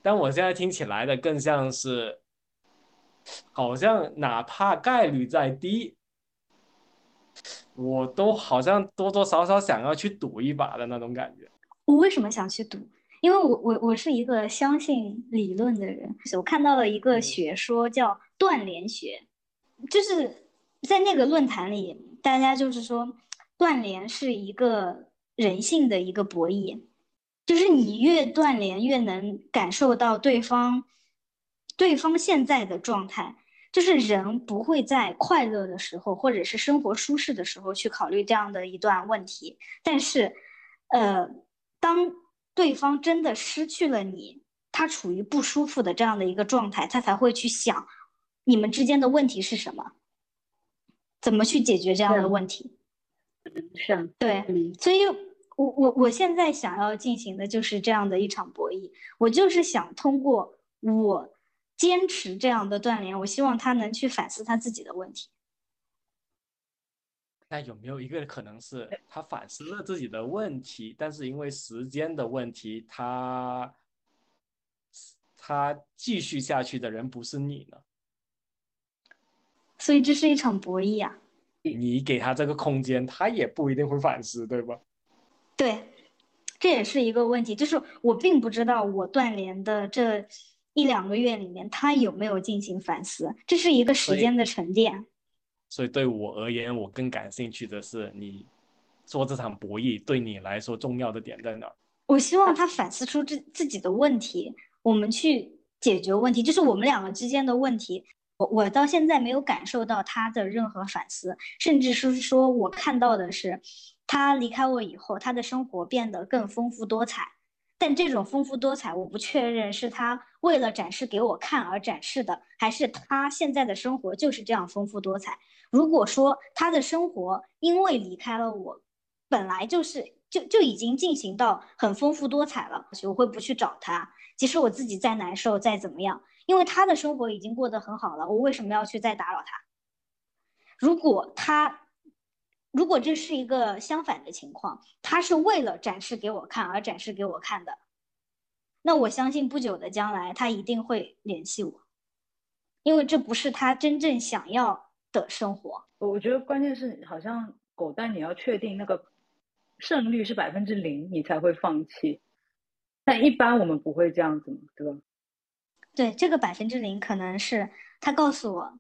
但我现在听起来的更像是，好像哪怕概率再低，我都好像多多少少想要去赌一把的那种感觉。我为什么想去赌？因为我我我是一个相信理论的人，我看到了一个学说叫断联学，就是。在那个论坛里，大家就是说，断联是一个人性的一个博弈，就是你越断联，越能感受到对方，对方现在的状态。就是人不会在快乐的时候，或者是生活舒适的时候去考虑这样的一段问题，但是，呃，当对方真的失去了你，他处于不舒服的这样的一个状态，他才会去想，你们之间的问题是什么。怎么去解决这样的问题？是啊，对，所以，我我我现在想要进行的就是这样的一场博弈。我就是想通过我坚持这样的锻炼，我希望他能去反思他自己的问题。那有没有一个可能是他反思了自己的问题，但是因为时间的问题，他他继续下去的人不是你呢？所以这是一场博弈啊！你给他这个空间，他也不一定会反思，对吧？对，这也是一个问题，就是我并不知道我断联的这一两个月里面，他有没有进行反思，这是一个时间的沉淀。所以对我而言，我更感兴趣的是你做这场博弈对你来说重要的点在哪？我希望他反思出自自己的问题，我们去解决问题，就是我们两个之间的问题。我我到现在没有感受到他的任何反思，甚至是说我看到的是，他离开我以后，他的生活变得更丰富多彩。但这种丰富多彩，我不确认是他为了展示给我看而展示的，还是他现在的生活就是这样丰富多彩。如果说他的生活因为离开了我，本来就是就就已经进行到很丰富多彩了，我会不去找他。即使我自己再难受再怎么样。因为他的生活已经过得很好了，我为什么要去再打扰他？如果他，如果这是一个相反的情况，他是为了展示给我看而展示给我看的，那我相信不久的将来他一定会联系我，因为这不是他真正想要的生活。我觉得关键是好像狗蛋，你要确定那个胜率是百分之零，你才会放弃。但一般我们不会这样子嘛，对吧？对这个百分之零，可能是他告诉我，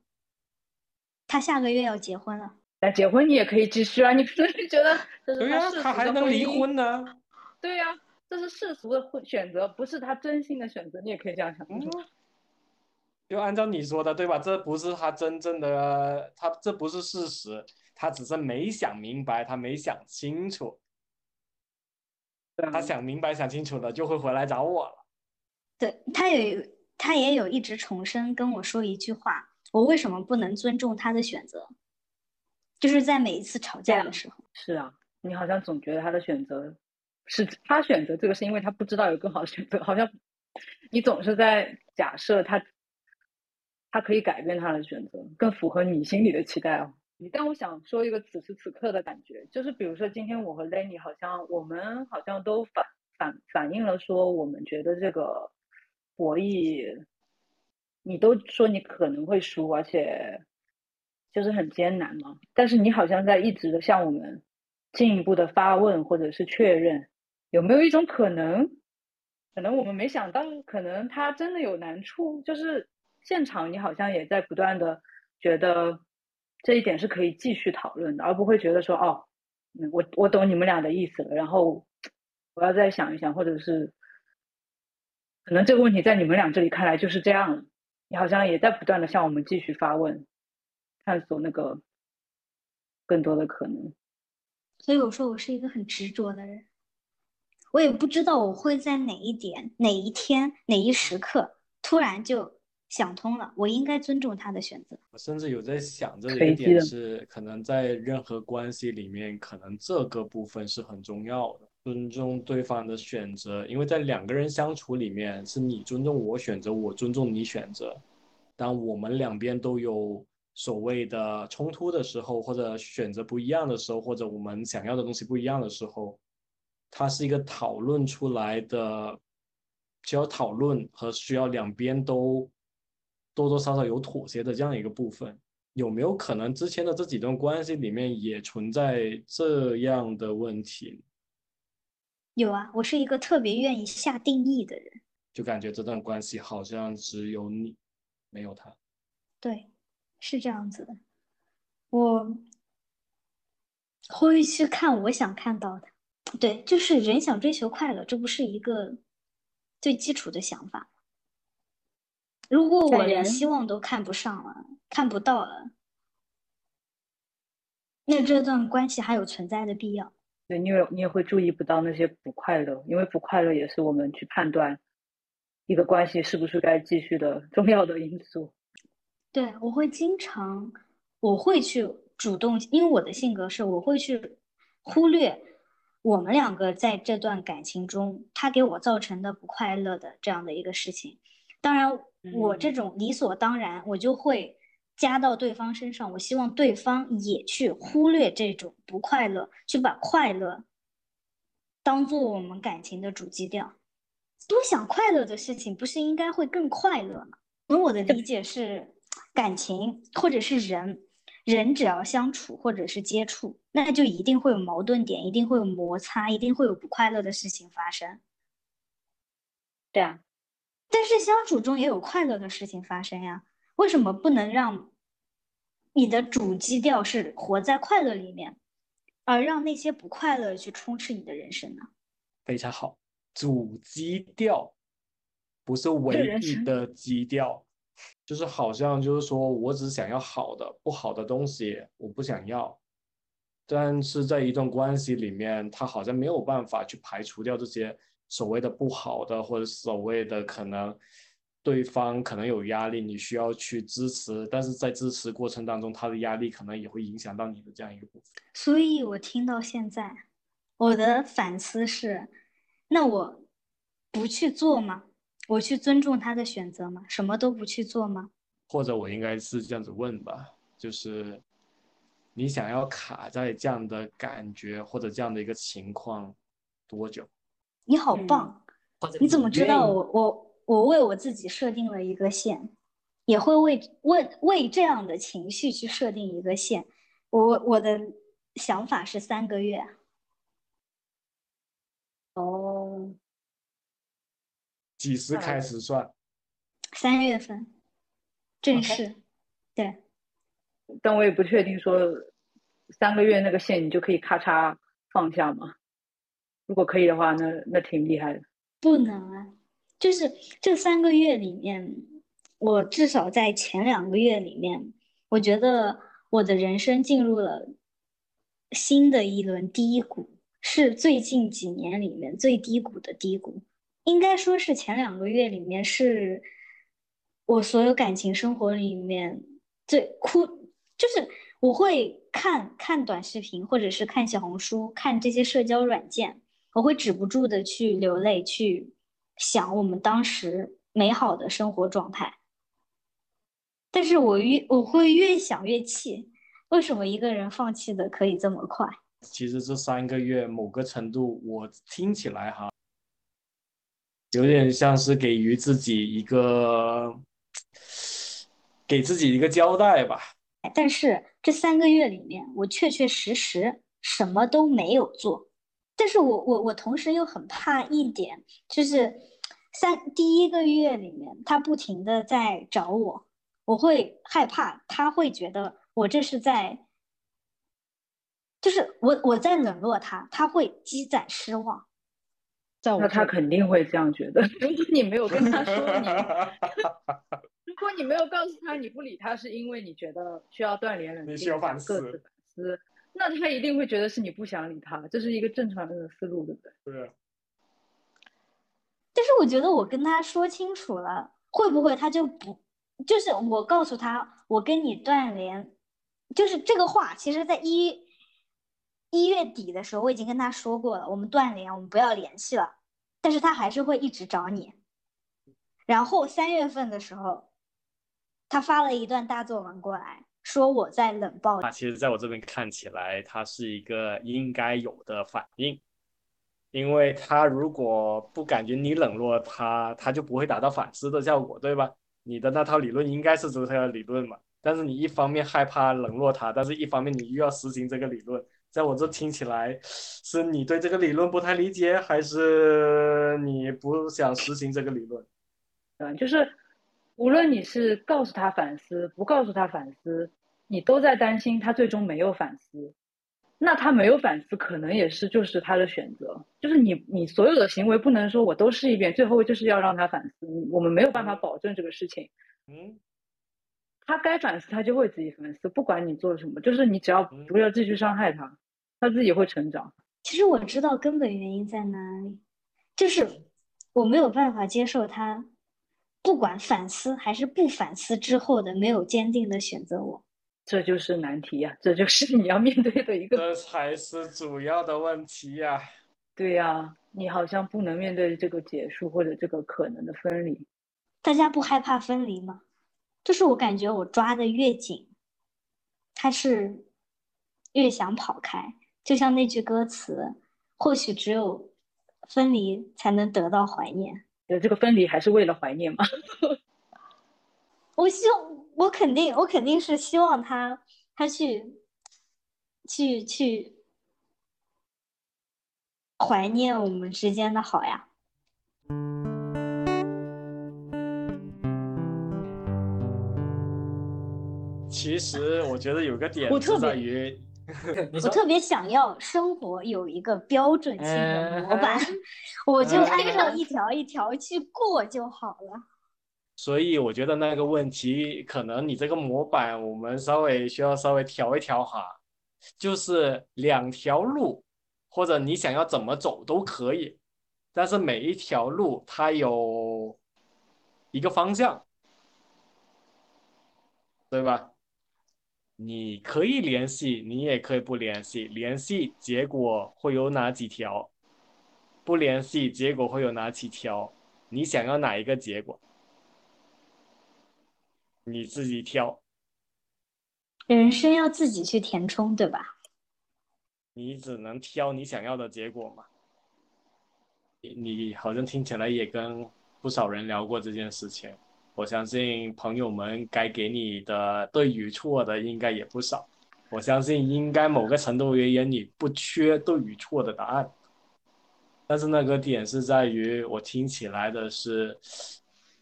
他下个月要结婚了。那结婚你也可以继续啊，你不是觉得这是他世俗他还能离婚呢？对呀，这是世俗的婚选择，不是他真心的选择。你也可以这样想。嗯就按照你说的，对吧？这不是他真正的，他这不是事实，他只是没想明白，他没想清楚。他想明白、想清楚了，就会回来找我了。对他有。他也有一直重申跟我说一句话：我为什么不能尊重他的选择？就是在每一次吵架的时候。是啊，你好像总觉得他的选择是他选择这个，是因为他不知道有更好的选择。好像你总是在假设他他可以改变他的选择，更符合你心里的期待哦。但我想说一个此时此刻的感觉，就是比如说今天我和 Lenny 好像我们好像都反反反映了说，我们觉得这个。博弈，你都说你可能会输，而且就是很艰难嘛。但是你好像在一直的向我们进一步的发问，或者是确认，有没有一种可能，可能我们没想到，可能他真的有难处。就是现场你好像也在不断的觉得这一点是可以继续讨论的，而不会觉得说哦，我我懂你们俩的意思了，然后我要再想一想，或者是。可能这个问题在你们俩这里看来就是这样，你好像也在不断的向我们继续发问，探索那个更多的可能。所以我说我是一个很执着的人，我也不知道我会在哪一点、哪一天、哪一时刻突然就想通了，我应该尊重他的选择。我甚至有在想，这一点是可能在任何关系里面，可能这个部分是很重要的。尊重对方的选择，因为在两个人相处里面，是你尊重我选择，我尊重你选择。当我们两边都有所谓的冲突的时候，或者选择不一样的时候，或者我们想要的东西不一样的时候，它是一个讨论出来的，需要讨论和需要两边都多多少少有妥协的这样一个部分。有没有可能之前的这几段关系里面也存在这样的问题？有啊，我是一个特别愿意下定义的人，就感觉这段关系好像只有你，没有他。对，是这样子的。我会去看我想看到的。对，就是人想追求快乐，这不是一个最基础的想法。如果我连希望都看不上了，看不到了，那这段关系还有存在的必要？对，你也你也会注意不到那些不快乐，因为不快乐也是我们去判断一个关系是不是该继续的重要的因素。对，我会经常，我会去主动，因为我的性格是，我会去忽略我们两个在这段感情中他给我造成的不快乐的这样的一个事情。当然，我这种理所当然，我就会加到对方身上，我希望对方也去忽略这种不快乐，去把快乐当做我们感情的主基调。多想快乐的事情，不是应该会更快乐吗？而我的理解是，感情或者是人，人只要相处或者是接触，那就一定会有矛盾点，一定会有摩擦，一定会有不快乐的事情发生。对啊，但是相处中也有快乐的事情发生呀。为什么不能让你的主基调是活在快乐里面，而让那些不快乐去充斥你的人生呢？非常好。主基调不是唯一的基调，就是好像就是说我只想要好的，不好的东西我不想要。但是在一段关系里面，他好像没有办法去排除掉这些所谓的不好的，或者所谓的可能对方可能有压力，你需要去支持，但是在支持过程当中，他的压力可能也会影响到你的这样一个部分。所以我听到现在，我的反思是。那我不去做吗？我去尊重他的选择吗？什么都不去做吗？或者我应该是这样子问吧，就是你想要卡在这样的感觉或者这样的一个情况多久？你好棒！你怎么知道我我我为我自己设定了一个线，也会为为为这样的情绪去设定一个线。我我的想法是三个月。哦，几时开始算？三月份正式，对。但我也不确定说三个月那个线你就可以咔嚓放下吗？如果可以的话，那那挺厉害的。不能啊，就是这三个月里面，我至少在前两个月里面，我觉得我的人生进入了新的一轮低谷。是最近几年里面最低谷的低谷，应该说是前两个月里面是我所有感情生活里面最哭，就是我会看看短视频或者是看小红书，看这些社交软件，我会止不住的去流泪，去想我们当时美好的生活状态。但是我越我会越想越气，为什么一个人放弃的可以这么快？其实这三个月，某个程度我听起来哈，有点像是给予自己一个，给自己一个交代吧。但是这三个月里面，我确确实实什么都没有做。但是我我我同时又很怕一点，就是三第一个月里面，他不停的在找我，我会害怕他会觉得我这是在。就是我我在冷落他，他会积攒失望。那他肯定会这样觉得。如果你没有跟他说你，[laughs] 如果你没有告诉他你不理他是因为你觉得需要锻炼冷静、各自反思，那他一定会觉得是你不想理他，这是一个正常人的思路，对不对？对。但是我觉得我跟他说清楚了，会不会他就不？就是我告诉他我跟你断联，就是这个话，其实在一。一月底的时候，我已经跟他说过了，我们断联，我们不要联系了。但是他还是会一直找你。然后三月份的时候，他发了一段大作文过来，说我在冷暴。那其实，在我这边看起来，他是一个应该有的反应，因为他如果不感觉你冷落他，他就不会达到反思的效果，对吧？你的那套理论应该是这套理论嘛。但是你一方面害怕冷落他，但是一方面你又要实行这个理论。在我这听起来，是你对这个理论不太理解，还是你不想实行这个理论？嗯，就是无论你是告诉他反思，不告诉他反思，你都在担心他最终没有反思。那他没有反思，可能也是就是他的选择。就是你你所有的行为不能说我都试一遍，最后就是要让他反思。我们没有办法保证这个事情。嗯。他该反思，他就会自己反思，不管你做什么，就是你只要不要继续伤害他。他自己会成长。其实我知道根本原因在哪里，就是我没有办法接受他，不管反思还是不反思之后的没有坚定的选择我。这就是难题呀，这就是你要面对的一个。这才是主要的问题呀。对呀，你好像不能面对这个结束或者这个可能的分离。大家不害怕分离吗？就是我感觉我抓的越紧，他是越想跑开。就像那句歌词，或许只有分离才能得到怀念。对，这个分离还是为了怀念吗？[laughs] 我希望，我肯定，我肯定是希望他，他去，去去怀念我们之间的好呀。其实我觉得有个点是在于，[laughs] 我特别想要生活有一个标准性的模板，[laughs] 我就按照一条一条去过就好了。所以我觉得那个问题，可能你这个模板，我们稍微需要稍微调一调哈，就是两条路，或者你想要怎么走都可以，但是每一条路它有一个方向，对吧？你可以联系，你也可以不联系。联系结果会有哪几条？不联系结果会有哪几条？你想要哪一个结果？你自己挑。人生要自己去填充，对吧？你只能挑你想要的结果嘛。你你好像听起来也跟不少人聊过这件事情。我相信朋友们该给你的对与错的应该也不少。我相信应该某个程度而言，你不缺对与错的答案。但是那个点是在于，我听起来的是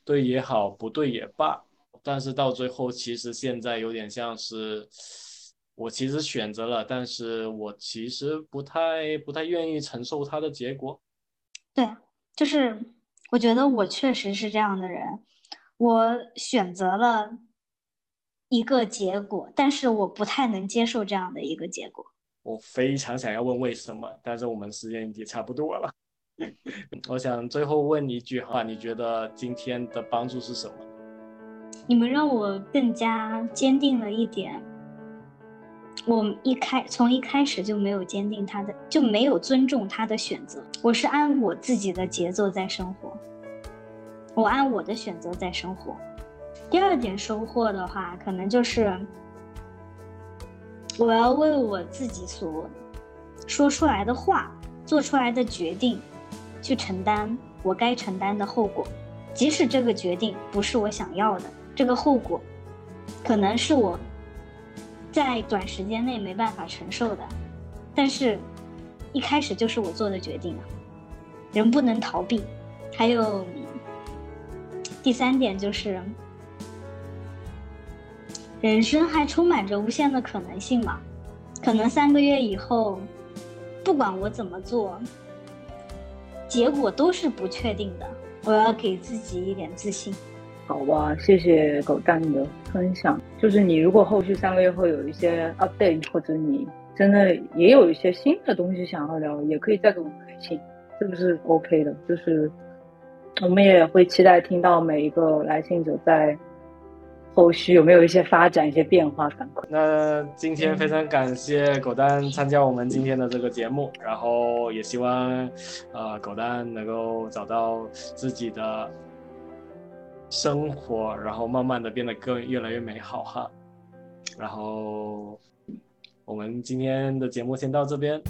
对也好，不对也罢。但是到最后，其实现在有点像是我其实选择了，但是我其实不太不太愿意承受它的结果。对，就是我觉得我确实是这样的人。我选择了一个结果，但是我不太能接受这样的一个结果。我非常想要问为什么，但是我们时间也差不多了。[laughs] 我想最后问你一句话：你觉得今天的帮助是什么？你们让我更加坚定了一点。我一开从一开始就没有坚定他的，就没有尊重他的选择。我是按我自己的节奏在生活。我按我的选择在生活。第二点收获的话，可能就是我要为我自己所说出来的话、做出来的决定，去承担我该承担的后果。即使这个决定不是我想要的，这个后果可能是我在短时间内没办法承受的，但是一开始就是我做的决定啊。人不能逃避。还有。第三点就是，人生还充满着无限的可能性嘛？可能三个月以后，不管我怎么做，结果都是不确定的。我要给自己一点自信。好吧，谢谢狗蛋的分享。就是你如果后续三个月会有一些 update，或者你真的也有一些新的东西想要聊，也可以再给我们来信，这个是 OK 的。就是。我们也会期待听到每一个来信者在后续有没有一些发展、一些变化反馈。那今天非常感谢狗蛋参加我们今天的这个节目，然后也希望，呃，狗蛋能够找到自己的生活，然后慢慢的变得更越来越美好哈。然后我们今天的节目先到这边。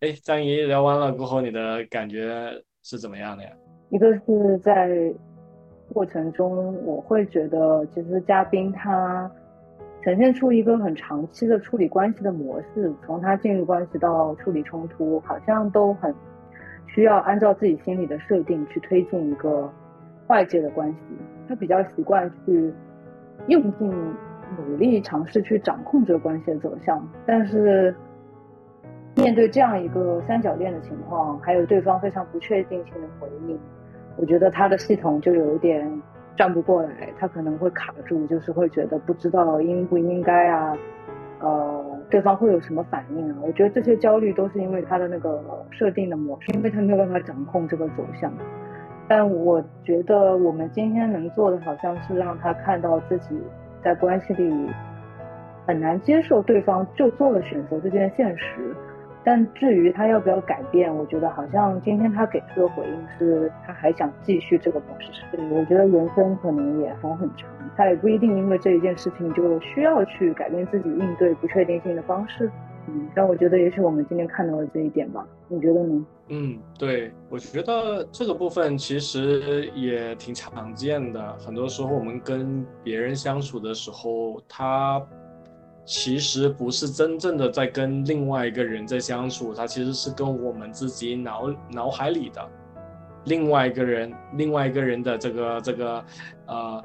哎，张怡聊完了过后，你的感觉是怎么样的呀？一个是在过程中，我会觉得其实嘉宾他呈现出一个很长期的处理关系的模式，从他进入关系到处理冲突，好像都很需要按照自己心里的设定去推进一个外界的关系。他比较习惯去用尽努力尝试去掌控这个关系的走向，但是。面对这样一个三角恋的情况，还有对方非常不确定性的回应，我觉得他的系统就有一点转不过来，他可能会卡住，就是会觉得不知道应不应该啊，呃，对方会有什么反应啊？我觉得这些焦虑都是因为他的那个设定的模式，因为他没有办法掌控这个走向。但我觉得我们今天能做的，好像是让他看到自己在关系里很难接受对方就做了选择这件现实。但至于他要不要改变，我觉得好像今天他给出的回应是，他还想继续这个模式。对我觉得人生可能也还很长，他也不一定因为这一件事情就需要去改变自己应对不确定性的方式。嗯，但我觉得也许我们今天看到了这一点吧，你觉得呢？嗯，对，我觉得这个部分其实也挺常见的。很多时候我们跟别人相处的时候，他。其实不是真正的在跟另外一个人在相处，他其实是跟我们自己脑脑海里的另外一个人、另外一个人的这个这个呃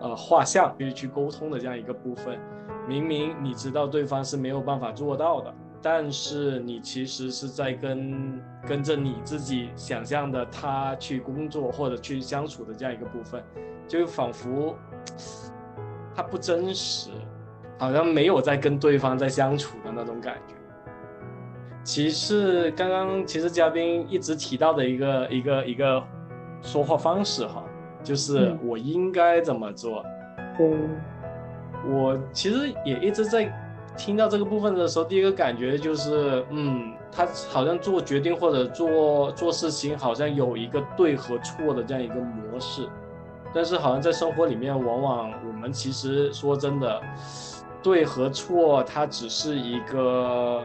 呃画像去去沟通的这样一个部分。明明你知道对方是没有办法做到的，但是你其实是在跟跟着你自己想象的他去工作或者去相处的这样一个部分，就仿佛 [tsk] 他不真实。好像没有在跟对方在相处的那种感觉。其实刚刚其实嘉宾一直提到的一个一个一个说话方式哈，就是我应该怎么做。对，我其实也一直在听到这个部分的时候，第一个感觉就是，嗯，他好像做决定或者做做事情，好像有一个对和错的这样一个模式，但是好像在生活里面，往往我们其实说真的。对和错，它只是一个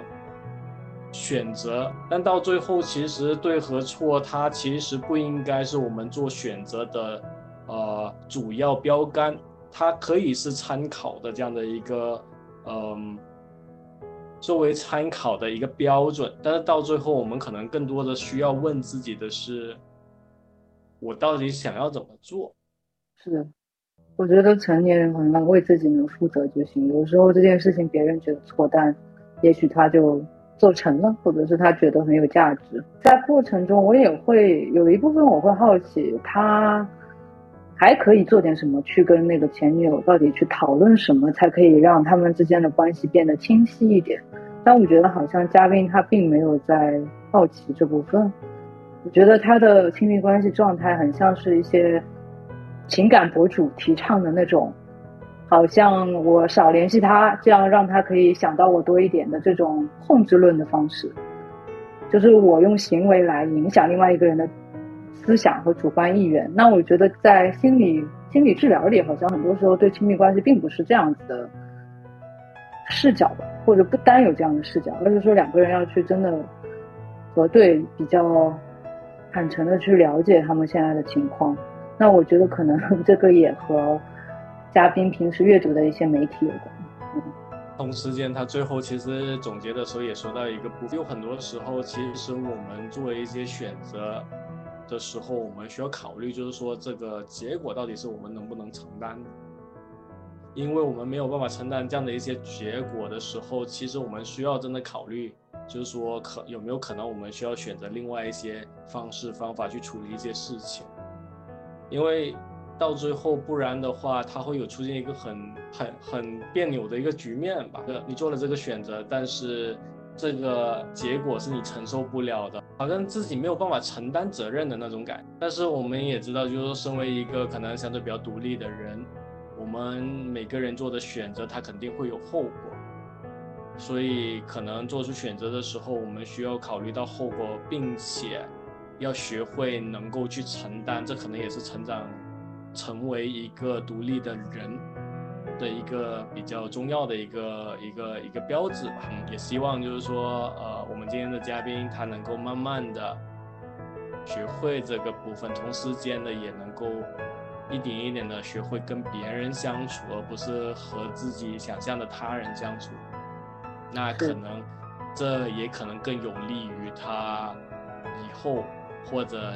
选择，但到最后，其实对和错，它其实不应该是我们做选择的，呃，主要标杆。它可以是参考的这样的一个，嗯，作为参考的一个标准。但是到最后，我们可能更多的需要问自己的是：我到底想要怎么做？是。我觉得成年人可能为自己能负责就行。有时候这件事情别人觉得错，但也许他就做成了，或者是他觉得很有价值。在过程中，我也会有一部分我会好奇，他还可以做点什么，去跟那个前女友到底去讨论什么，才可以让他们之间的关系变得清晰一点。但我觉得好像嘉宾他并没有在好奇这部分。我觉得他的亲密关系状态很像是一些。情感博主提倡的那种，好像我少联系他，这样让他可以想到我多一点的这种控制论的方式，就是我用行为来影响另外一个人的思想和主观意愿。那我觉得在心理心理治疗里，好像很多时候对亲密关系并不是这样子的视角吧，或者不单有这样的视角，而是说两个人要去真的核对，比较坦诚的去了解他们现在的情况。那我觉得可能 [laughs] 这个也和嘉宾平时阅读的一些媒体有关。嗯，同时间他最后其实总结的时候也说到一个部分，有很多时候其实我们做一些选择的时候，我们需要考虑，就是说这个结果到底是我们能不能承担。因为我们没有办法承担这样的一些结果的时候，其实我们需要真的考虑，就是说可有没有可能我们需要选择另外一些方式方法去处理一些事情。因为到最后，不然的话，他会有出现一个很很很别扭的一个局面吧。你做了这个选择，但是这个结果是你承受不了的，好像自己没有办法承担责任的那种感。但是我们也知道，就是说，身为一个可能相对比较独立的人，我们每个人做的选择，他肯定会有后果。所以，可能做出选择的时候，我们需要考虑到后果，并且。要学会能够去承担，这可能也是成长，成为一个独立的人的一个比较重要的一个一个一个标志吧。嗯，也希望就是说，呃，我们今天的嘉宾他能够慢慢的学会这个部分，同时间呢也能够一点一点的学会跟别人相处，而不是和自己想象的他人相处。那可能这也可能更有利于他以后。或者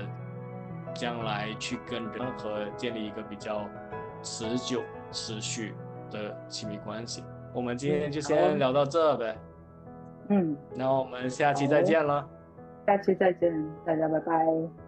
将来去跟人和建立一个比较持久、持续的亲密关系。我们今天就先聊到这呗。嗯，那我们下期再见了。下期再见，大家拜拜。